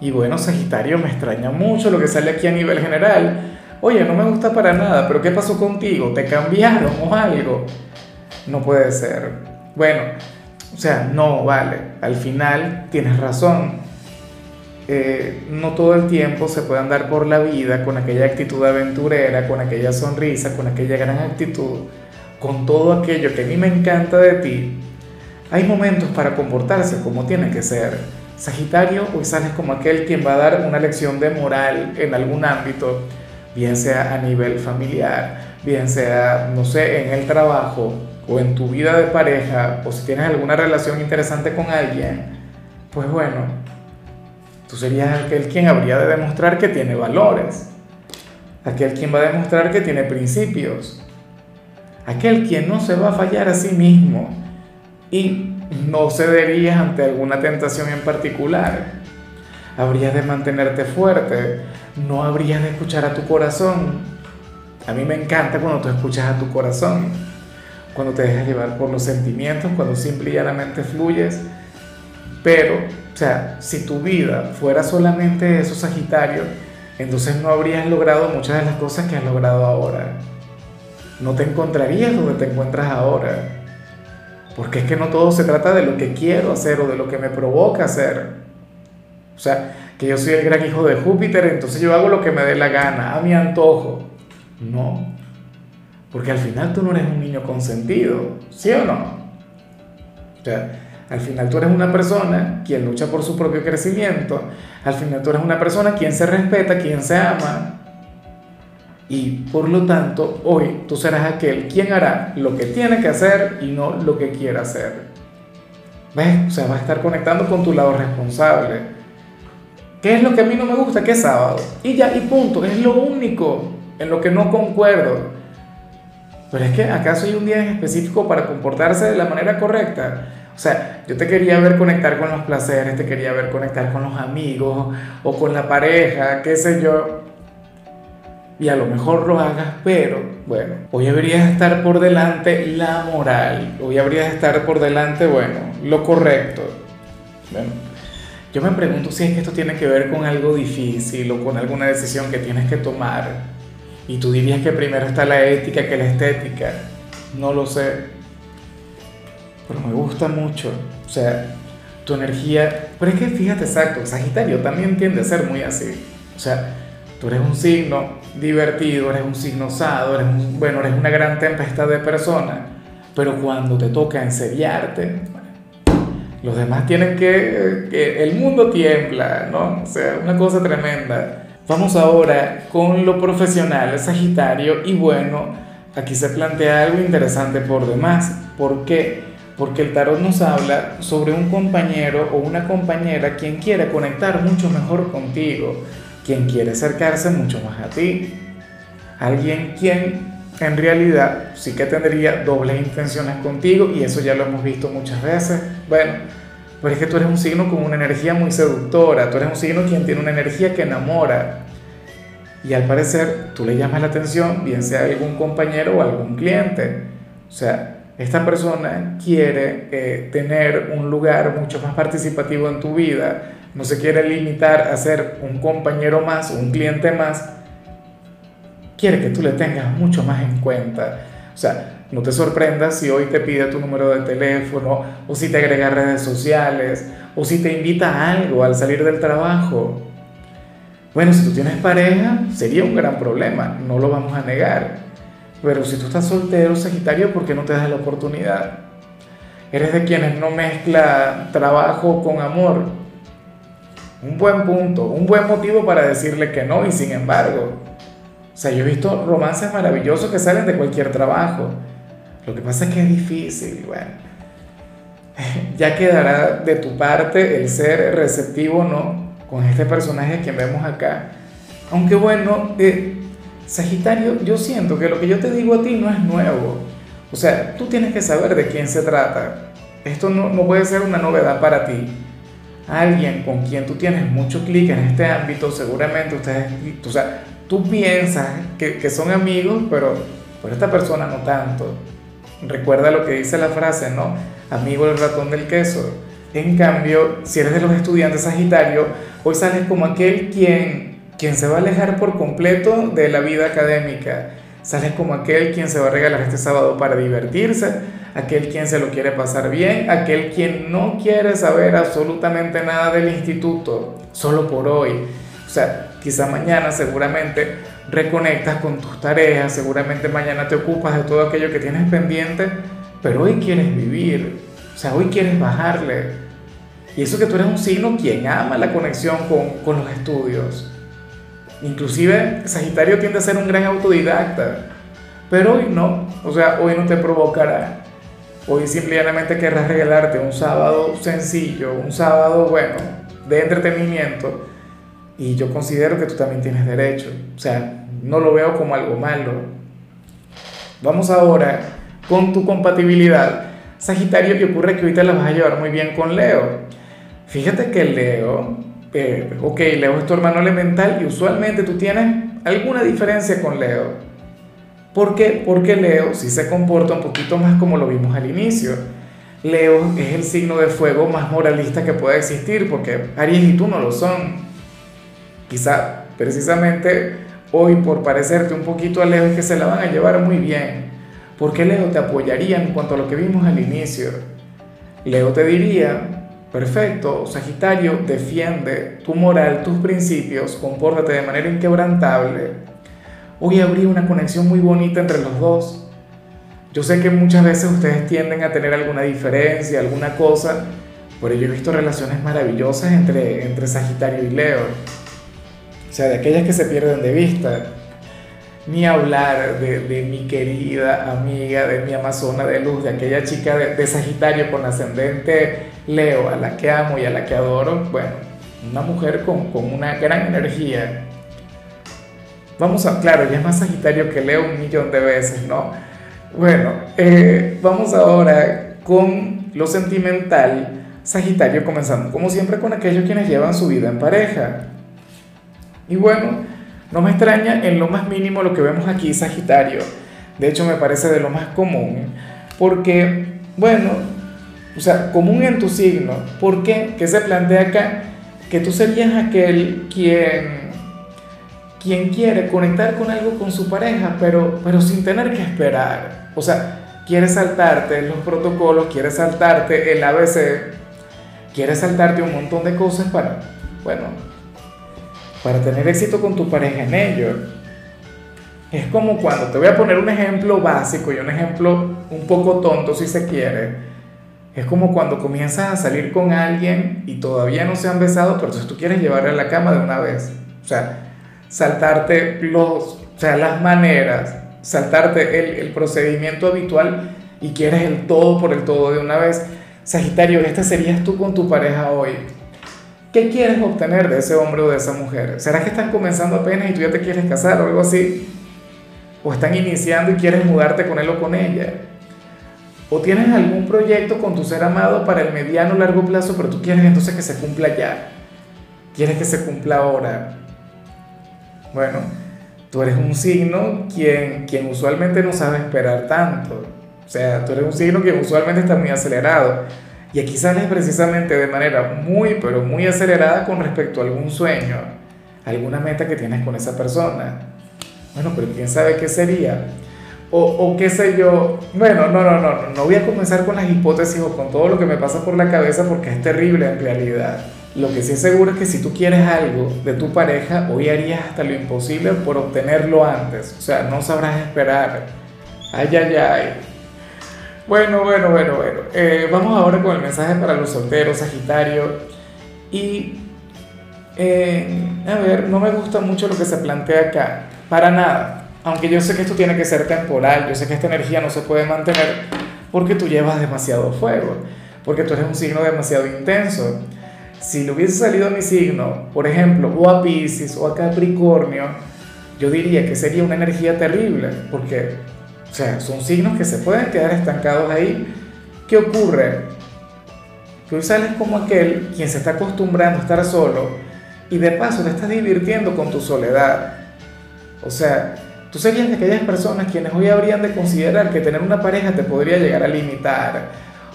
Y bueno, Sagitario, me extraña mucho lo que sale aquí a nivel general. Oye, no me gusta para nada, pero ¿qué pasó contigo? ¿Te cambiaron o algo? No puede ser. Bueno, o sea, no, vale. Al final tienes razón. Eh, no todo el tiempo se puede andar por la vida con aquella actitud aventurera, con aquella sonrisa, con aquella gran actitud, con todo aquello que a mí me encanta de ti. Hay momentos para comportarse como tiene que ser Sagitario, hoy sales como aquel quien va a dar una lección de moral en algún ámbito, bien sea a nivel familiar, bien sea, no sé, en el trabajo o en tu vida de pareja, o si tienes alguna relación interesante con alguien, pues bueno, tú serías aquel quien habría de demostrar que tiene valores, aquel quien va a demostrar que tiene principios, aquel quien no se va a fallar a sí mismo y no cederías ante alguna tentación en particular. Habrías de mantenerte fuerte, no habrías de escuchar a tu corazón. A mí me encanta cuando tú escuchas a tu corazón, cuando te dejas llevar por los sentimientos, cuando simple y llanamente fluyes. Pero, o sea, si tu vida fuera solamente eso, Sagitario, entonces no habrías logrado muchas de las cosas que has logrado ahora. No te encontrarías donde te encuentras ahora porque es que no todo se trata de lo que quiero hacer o de lo que me provoca hacer. O sea, que yo soy el gran hijo de Júpiter, entonces yo hago lo que me dé la gana, a mi antojo. No. Porque al final tú no eres un niño consentido, ¿sí o no? O sea, al final tú eres una persona quien lucha por su propio crecimiento. Al final tú eres una persona quien se respeta, quien se ama. Y por lo tanto, hoy tú serás aquel quien hará lo que tiene que hacer y no lo que quiera hacer. ¿Ves? O sea, vas a estar conectando con tu lado responsable. ¿Qué es lo que a mí no me gusta? Que es sábado. Y ya, y punto. Es lo único en lo que no concuerdo. Pero es que acaso hay un día en específico para comportarse de la manera correcta. O sea, yo te quería ver conectar con los placeres, te quería ver conectar con los amigos o con la pareja, qué sé yo y a lo mejor lo hagas, pero bueno, hoy habría de estar por delante la moral, hoy habría de estar por delante, bueno, lo correcto. Bueno, yo me pregunto si es que esto tiene que ver con algo difícil o con alguna decisión que tienes que tomar. Y tú dirías que primero está la ética que la estética. No lo sé. Pero me gusta mucho. O sea, tu energía... Pero es que fíjate, exacto, Sagitario también tiende a ser muy así. O sea, Tú eres un signo divertido, eres un signo osado, eres bueno, eres una gran tempestad de personas, pero cuando te toca enseriarte, los demás tienen que, que el mundo tiembla, ¿no? O sea, una cosa tremenda. Vamos ahora con lo profesional, Sagitario, y bueno, aquí se plantea algo interesante por demás. ¿Por qué? Porque el tarot nos habla sobre un compañero o una compañera quien quiere conectar mucho mejor contigo quien quiere acercarse mucho más a ti. Alguien quien en realidad sí que tendría dobles intenciones contigo y eso ya lo hemos visto muchas veces. Bueno, pero es que tú eres un signo con una energía muy seductora, tú eres un signo quien tiene una energía que enamora. Y al parecer tú le llamas la atención, bien sea algún compañero o algún cliente. O sea, esta persona quiere eh, tener un lugar mucho más participativo en tu vida, no se quiere limitar a ser un compañero más, un cliente más, quiere que tú le tengas mucho más en cuenta. O sea, no te sorprendas si hoy te pide tu número de teléfono, o si te agrega redes sociales, o si te invita a algo al salir del trabajo. Bueno, si tú tienes pareja, sería un gran problema, no lo vamos a negar. Pero si tú estás soltero, Sagitario, ¿por qué no te das la oportunidad? Eres de quienes no mezcla trabajo con amor un buen punto, un buen motivo para decirle que no y sin embargo. O sea, yo he visto romances maravillosos que salen de cualquier trabajo. Lo que pasa es que es difícil, bueno. Ya quedará de tu parte el ser receptivo no con este personaje que vemos acá. Aunque bueno, eh, Sagitario, yo siento que lo que yo te digo a ti no es nuevo. O sea, tú tienes que saber de quién se trata. Esto no, no puede ser una novedad para ti. Alguien con quien tú tienes mucho clic en este ámbito, seguramente ustedes, o sea, tú piensas que, que son amigos, pero, pero esta persona no tanto. Recuerda lo que dice la frase, ¿no? Amigo el ratón del queso. En cambio, si eres de los estudiantes Sagitario, hoy sales como aquel quien, quien se va a alejar por completo de la vida académica. Sales como aquel quien se va a regalar este sábado para divertirse, aquel quien se lo quiere pasar bien, aquel quien no quiere saber absolutamente nada del instituto, solo por hoy. O sea, quizá mañana seguramente reconectas con tus tareas, seguramente mañana te ocupas de todo aquello que tienes pendiente, pero hoy quieres vivir, o sea, hoy quieres bajarle. Y eso que tú eres un signo quien ama la conexión con, con los estudios. Inclusive Sagitario tiende a ser un gran autodidacta, pero hoy no, o sea, hoy no te provocará. Hoy simplemente querrás regalarte un sábado sencillo, un sábado bueno, de entretenimiento, y yo considero que tú también tienes derecho, o sea, no lo veo como algo malo. Vamos ahora con tu compatibilidad. Sagitario, que ocurre que ahorita la vas a llevar muy bien con Leo. Fíjate que Leo, eh, ok, Leo es tu hermano elemental y usualmente tú tienes alguna diferencia con Leo. ¿Por qué? Porque Leo sí se comporta un poquito más como lo vimos al inicio. Leo es el signo de fuego más moralista que puede existir, porque Aries y tú no lo son. Quizá precisamente hoy por parecerte un poquito a Leo es que se la van a llevar muy bien. Porque Leo te apoyaría en cuanto a lo que vimos al inicio. Leo te diría, Perfecto, Sagitario, defiende tu moral, tus principios, compórtate de manera inquebrantable. Hoy habría una conexión muy bonita entre los dos. Yo sé que muchas veces ustedes tienden a tener alguna diferencia, alguna cosa, pero yo he visto relaciones maravillosas entre, entre Sagitario y Leo. O sea, de aquellas que se pierden de vista ni hablar de, mi querida amiga, de mi amazona de luz, de aquella chica de, Sagitario con ascendente Leo, a la que amo y a la que adoro. Bueno, una mujer con, una gran energía. Vamos a, claro, ya es más Sagitario que Leo un millón de veces, ¿no? Bueno, eh, vamos ahora con lo sentimental. Sagitario comenzando como siempre con aquellos quienes llevan su vida en pareja. Y bueno, no me extraña en lo más mínimo lo que vemos aquí, Sagitario. De hecho, me parece de lo más común. Porque, bueno, o sea, común en tu signo. ¿Por qué? ¿Qué se plantea acá? Que tú serías aquel quien, quien quiere conectar con algo con su pareja, pero, pero sin tener que esperar. O sea, quiere saltarte los protocolos, quiere saltarte el ABC, quiere saltarte un montón de cosas para, bueno, para tener éxito con tu pareja en ello. Es como cuando, te voy a poner un ejemplo básico y un ejemplo un poco tonto si se quiere. Es como cuando comienzas a salir con alguien y todavía no se han besado, pero entonces tú quieres llevarle a la cama de una vez. O sea, saltarte los, o sea, las maneras, saltarte el, el procedimiento habitual y quieres el todo por el todo de una vez. Sagitario, este serías tú con tu pareja hoy. ¿Qué quieres obtener de ese hombre o de esa mujer? ¿Será que están comenzando apenas y tú ya te quieres casar o algo así? ¿O están iniciando y quieres mudarte con él o con ella? ¿O tienes algún proyecto con tu ser amado para el mediano o largo plazo, pero tú quieres entonces que se cumpla ya? ¿Quieres que se cumpla ahora? Bueno, tú eres un signo quien, quien usualmente no sabe esperar tanto. O sea, tú eres un signo que usualmente está muy acelerado y aquí sales precisamente de manera muy, pero muy acelerada con respecto a algún sueño, alguna meta que tienes con esa persona. Bueno, pero quién sabe qué sería. O, qué sé yo. Bueno, no, no, no, no voy a comenzar con las hipótesis o con todo lo que me pasa por la cabeza porque es terrible en realidad. Lo que sí es seguro es que si tú quieres algo de tu pareja, hoy harías hasta lo imposible por obtenerlo antes. O sea, no sabrás esperar. Ay, ay, ay. Bueno, bueno, bueno, bueno. Eh, vamos ahora con el mensaje para los solteros, Sagitario. Y, eh, a ver, no me gusta mucho lo que se plantea acá. Para nada. Aunque yo sé que esto tiene que ser temporal, yo sé que esta energía no se puede mantener porque tú llevas demasiado fuego, porque tú eres un signo demasiado intenso. si le hubiese salido a mi signo, por ejemplo, o a Pisces o a Capricornio, yo diría que sería una energía terrible, porque, o sea, son signos que se pueden quedar estancados ahí. ¿Qué ocurre? Que hoy sales como aquel quien se está acostumbrando a estar solo y de paso te estás divirtiendo con tu soledad. O sea, tú serías de aquellas personas quienes hoy habrían de considerar que tener una pareja te podría llegar a limitar,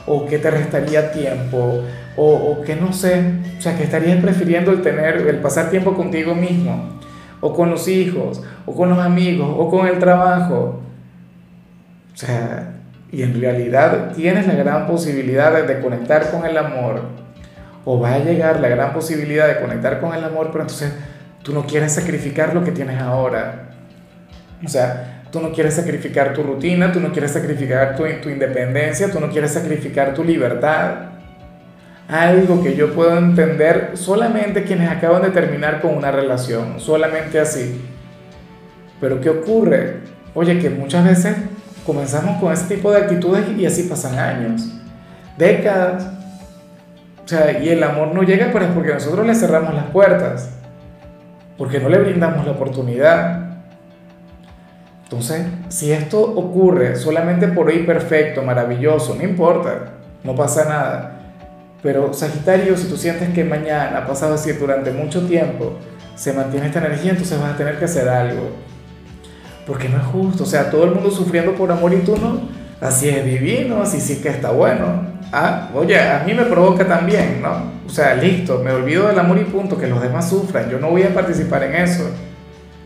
o que te restaría tiempo, o, o, que no sé, o sea, que estarías prefiriendo el tener, el pasar tiempo contigo mismo, o con los hijos, o con los amigos, o con el trabajo. O sea, y en realidad tienes la gran posibilidad de conectar con el amor, o va a llegar la gran posibilidad de conectar con el amor, pero entonces tú no quieres sacrificar lo que tienes ahora. O sea, Tú no quieres sacrificar tu rutina, tú no quieres sacrificar tu, tu independencia, tú no quieres sacrificar tu libertad. Algo que yo puedo entender solamente quienes acaban de terminar con una relación, solamente así. Pero ¿qué ocurre? Oye, que muchas veces comenzamos con ese tipo de actitudes y así pasan años, décadas. O sea, y el amor no llega, pero es porque nosotros le cerramos las puertas, porque no le brindamos la oportunidad. Entonces, si esto ocurre solamente por hoy perfecto, maravilloso, no importa, no pasa nada. Pero Sagitario, si tú sientes que mañana, pasado así durante mucho tiempo, se mantiene esta energía, entonces vas a tener que hacer algo. Porque no es justo, o sea, todo el mundo sufriendo por amor y tú no. Así es divino, así sí que está bueno. Ah, oye, a mí me provoca también, ¿no? O sea, listo, me olvido del amor y punto, que los demás sufran, yo no voy a participar en eso.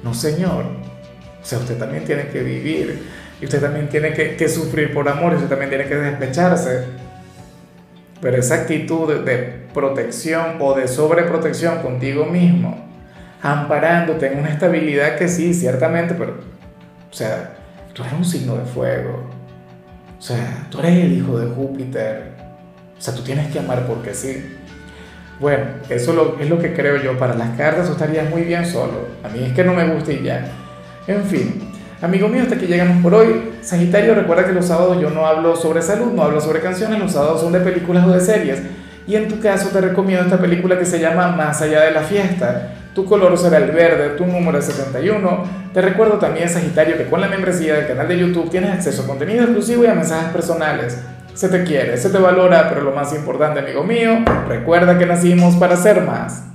No, señor. O sea, usted también tiene que vivir y usted también tiene que, sufrir por amor y usted también tiene que despecharse. Pero esa actitud de, protección o de sobreprotección contigo mismo, amparándote en una estabilidad que sí, ciertamente, pero, o sea, tú eres un signo de fuego. O sea, tú eres el hijo de Júpiter. O sea, tú tienes que amar porque sí. Bueno, eso es lo que creo yo. Para las cartas tú estarías muy bien solo. A mí es que no me gusta y ya. En fin, amigo mío, hasta aquí llegamos por hoy. Sagitario, recuerda que los sábados yo no hablo sobre salud, no hablo sobre canciones, los sábados son de películas o de series. Y en tu caso te recomiendo esta película que se llama Más allá de la fiesta. Tu color será el verde, tu número es 71. Te recuerdo también, Sagitario, que con la membresía del canal de YouTube tienes acceso a contenido exclusivo y a mensajes personales. Se te quiere, se te valora, pero lo más importante, amigo mío, recuerda que nacimos para ser más.